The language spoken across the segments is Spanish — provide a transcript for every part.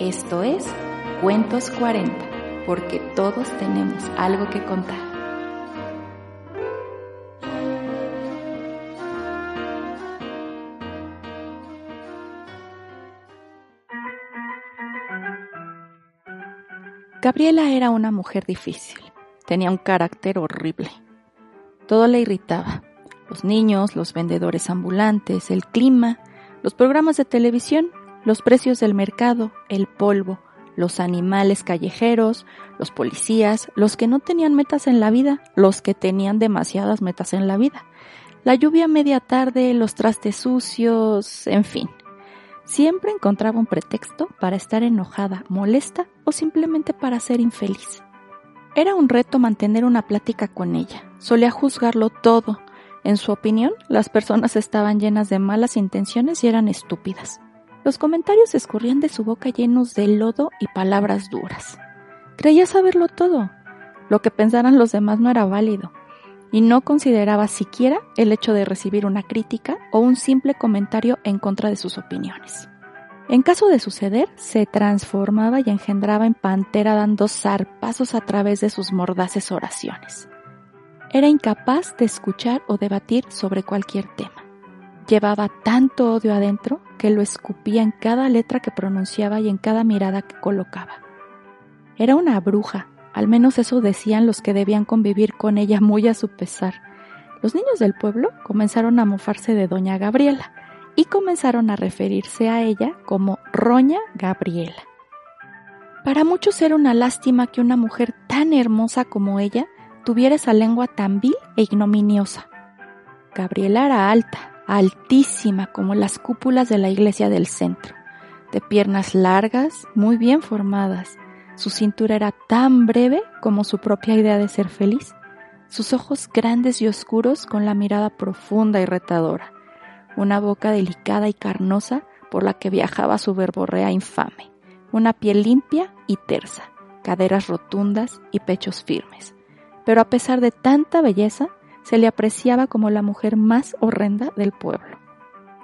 Esto es Cuentos 40, porque todos tenemos algo que contar. Gabriela era una mujer difícil. Tenía un carácter horrible. Todo le irritaba. Los niños, los vendedores ambulantes, el clima, los programas de televisión los precios del mercado, el polvo, los animales callejeros, los policías, los que no tenían metas en la vida, los que tenían demasiadas metas en la vida, la lluvia media tarde, los trastes sucios, en fin. Siempre encontraba un pretexto para estar enojada, molesta o simplemente para ser infeliz. Era un reto mantener una plática con ella. Solía juzgarlo todo. En su opinión, las personas estaban llenas de malas intenciones y eran estúpidas. Los comentarios escurrían de su boca llenos de lodo y palabras duras. Creía saberlo todo. Lo que pensaran los demás no era válido, y no consideraba siquiera el hecho de recibir una crítica o un simple comentario en contra de sus opiniones. En caso de suceder, se transformaba y engendraba en pantera dando zarpazos a través de sus mordaces oraciones. Era incapaz de escuchar o debatir sobre cualquier tema. Llevaba tanto odio adentro que lo escupía en cada letra que pronunciaba y en cada mirada que colocaba. Era una bruja, al menos eso decían los que debían convivir con ella muy a su pesar. Los niños del pueblo comenzaron a mofarse de doña Gabriela y comenzaron a referirse a ella como Roña Gabriela. Para muchos era una lástima que una mujer tan hermosa como ella tuviera esa lengua tan vil e ignominiosa. Gabriela era alta, altísima como las cúpulas de la iglesia del centro, de piernas largas, muy bien formadas. Su cintura era tan breve como su propia idea de ser feliz. Sus ojos grandes y oscuros con la mirada profunda y retadora. Una boca delicada y carnosa por la que viajaba su verborrea infame. Una piel limpia y tersa, caderas rotundas y pechos firmes. Pero a pesar de tanta belleza, se le apreciaba como la mujer más horrenda del pueblo.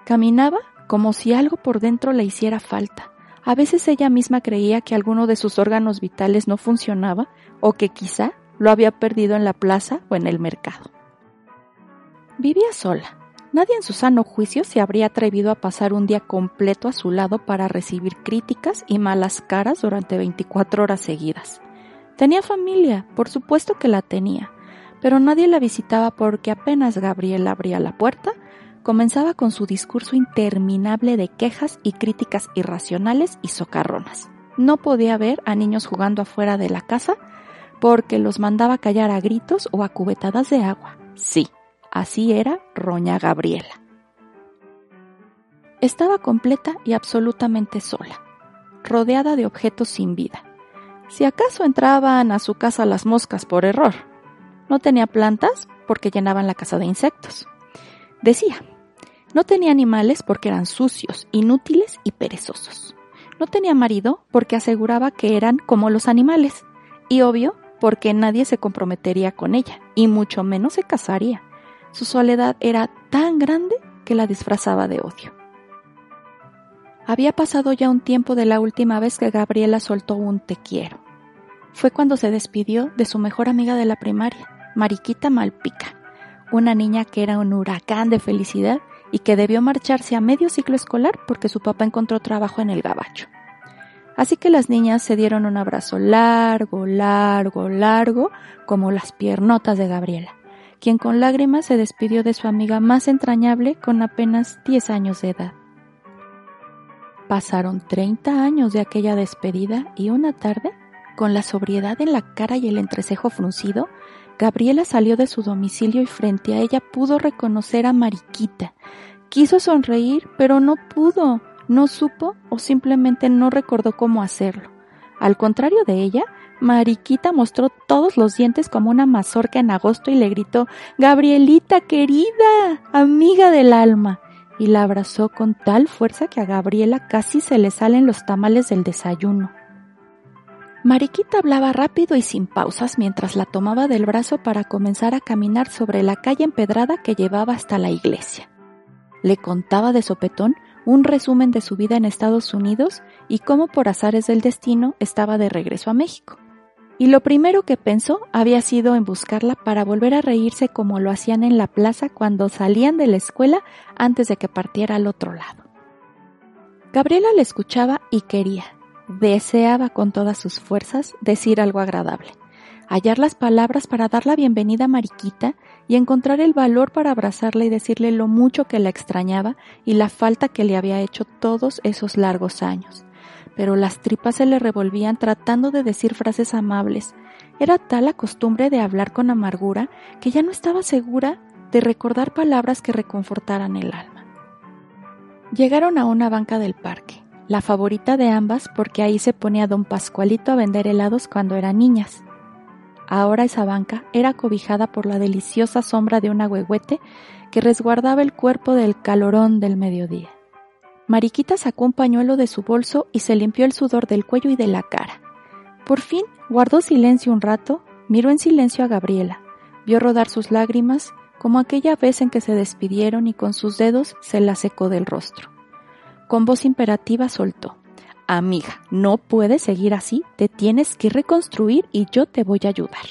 Caminaba como si algo por dentro le hiciera falta. A veces ella misma creía que alguno de sus órganos vitales no funcionaba o que quizá lo había perdido en la plaza o en el mercado. Vivía sola. Nadie en su sano juicio se habría atrevido a pasar un día completo a su lado para recibir críticas y malas caras durante 24 horas seguidas. Tenía familia, por supuesto que la tenía, pero nadie la visitaba porque apenas Gabriel abría la puerta, comenzaba con su discurso interminable de quejas y críticas irracionales y socarronas. No podía ver a niños jugando afuera de la casa porque los mandaba callar a gritos o a cubetadas de agua. Sí, así era Roña Gabriela. Estaba completa y absolutamente sola, rodeada de objetos sin vida. Si acaso entraban a su casa las moscas por error, no tenía plantas porque llenaban la casa de insectos. Decía, no tenía animales porque eran sucios, inútiles y perezosos. No tenía marido porque aseguraba que eran como los animales. Y obvio, porque nadie se comprometería con ella, y mucho menos se casaría. Su soledad era tan grande que la disfrazaba de odio. Había pasado ya un tiempo de la última vez que Gabriela soltó un te quiero. Fue cuando se despidió de su mejor amiga de la primaria. Mariquita Malpica, una niña que era un huracán de felicidad y que debió marcharse a medio ciclo escolar porque su papá encontró trabajo en el gabacho. Así que las niñas se dieron un abrazo largo, largo, largo, como las piernotas de Gabriela, quien con lágrimas se despidió de su amiga más entrañable con apenas 10 años de edad. Pasaron 30 años de aquella despedida y una tarde, con la sobriedad en la cara y el entrecejo fruncido, Gabriela salió de su domicilio y frente a ella pudo reconocer a Mariquita. Quiso sonreír, pero no pudo, no supo o simplemente no recordó cómo hacerlo. Al contrario de ella, Mariquita mostró todos los dientes como una mazorca en agosto y le gritó Gabrielita querida, amiga del alma, y la abrazó con tal fuerza que a Gabriela casi se le salen los tamales del desayuno. Mariquita hablaba rápido y sin pausas mientras la tomaba del brazo para comenzar a caminar sobre la calle empedrada que llevaba hasta la iglesia. Le contaba de sopetón un resumen de su vida en Estados Unidos y cómo por azares del destino estaba de regreso a México. Y lo primero que pensó había sido en buscarla para volver a reírse como lo hacían en la plaza cuando salían de la escuela antes de que partiera al otro lado. Gabriela le escuchaba y quería, Deseaba con todas sus fuerzas decir algo agradable, hallar las palabras para dar la bienvenida a Mariquita y encontrar el valor para abrazarla y decirle lo mucho que la extrañaba y la falta que le había hecho todos esos largos años. Pero las tripas se le revolvían tratando de decir frases amables. Era tal la costumbre de hablar con amargura que ya no estaba segura de recordar palabras que reconfortaran el alma. Llegaron a una banca del parque la favorita de ambas porque ahí se ponía don Pascualito a vender helados cuando eran niñas. Ahora esa banca era cobijada por la deliciosa sombra de un agüehuete que resguardaba el cuerpo del calorón del mediodía. Mariquita sacó un pañuelo de su bolso y se limpió el sudor del cuello y de la cara. Por fin guardó silencio un rato, miró en silencio a Gabriela, vio rodar sus lágrimas como aquella vez en que se despidieron y con sus dedos se la secó del rostro. Con voz imperativa soltó. Amiga, no puedes seguir así, te tienes que reconstruir y yo te voy a ayudar.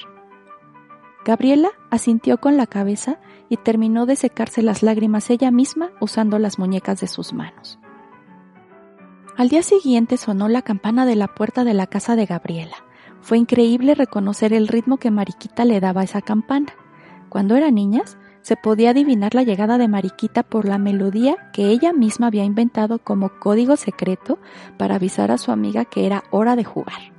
Gabriela asintió con la cabeza y terminó de secarse las lágrimas ella misma usando las muñecas de sus manos. Al día siguiente sonó la campana de la puerta de la casa de Gabriela. Fue increíble reconocer el ritmo que Mariquita le daba a esa campana. Cuando eran niñas, se podía adivinar la llegada de Mariquita por la melodía que ella misma había inventado como código secreto para avisar a su amiga que era hora de jugar.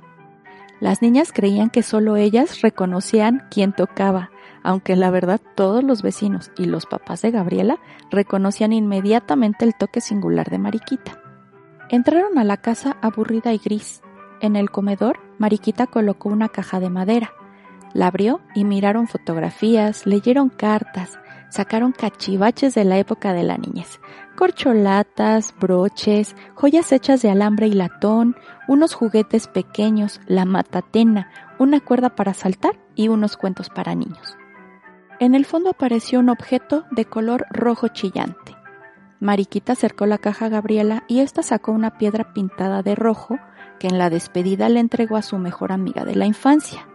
Las niñas creían que solo ellas reconocían quién tocaba, aunque la verdad todos los vecinos y los papás de Gabriela reconocían inmediatamente el toque singular de Mariquita. Entraron a la casa aburrida y gris. En el comedor, Mariquita colocó una caja de madera, la abrió y miraron fotografías, leyeron cartas, sacaron cachivaches de la época de la niñez, corcholatas, broches, joyas hechas de alambre y latón, unos juguetes pequeños, la matatena, una cuerda para saltar y unos cuentos para niños. En el fondo apareció un objeto de color rojo chillante. Mariquita acercó la caja a Gabriela y ésta sacó una piedra pintada de rojo que en la despedida le entregó a su mejor amiga de la infancia.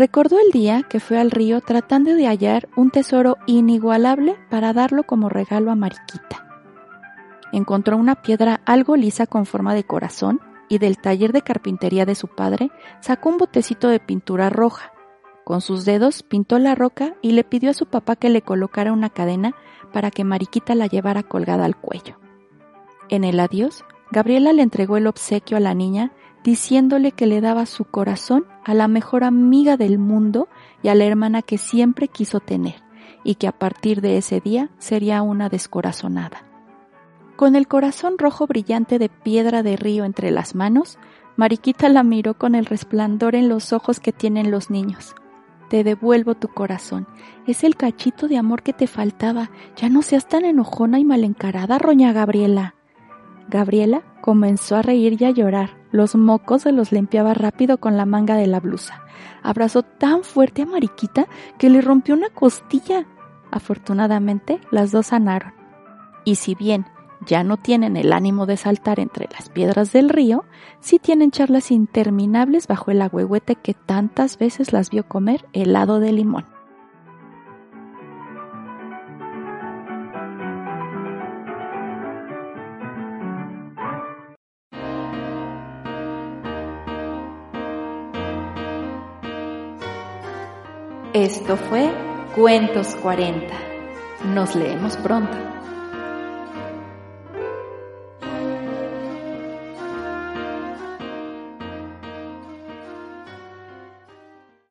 Recordó el día que fue al río tratando de hallar un tesoro inigualable para darlo como regalo a Mariquita. Encontró una piedra algo lisa con forma de corazón y del taller de carpintería de su padre sacó un botecito de pintura roja. Con sus dedos pintó la roca y le pidió a su papá que le colocara una cadena para que Mariquita la llevara colgada al cuello. En el adiós, Gabriela le entregó el obsequio a la niña diciéndole que le daba su corazón a la mejor amiga del mundo y a la hermana que siempre quiso tener, y que a partir de ese día sería una descorazonada. Con el corazón rojo brillante de piedra de río entre las manos, Mariquita la miró con el resplandor en los ojos que tienen los niños. Te devuelvo tu corazón. Es el cachito de amor que te faltaba. Ya no seas tan enojona y mal encarada, roña Gabriela. Gabriela comenzó a reír y a llorar. Los mocos se los limpiaba rápido con la manga de la blusa. Abrazó tan fuerte a Mariquita que le rompió una costilla. Afortunadamente, las dos sanaron. Y si bien ya no tienen el ánimo de saltar entre las piedras del río, sí tienen charlas interminables bajo el agüehuete que tantas veces las vio comer helado de limón. Esto fue Cuentos 40. Nos leemos pronto.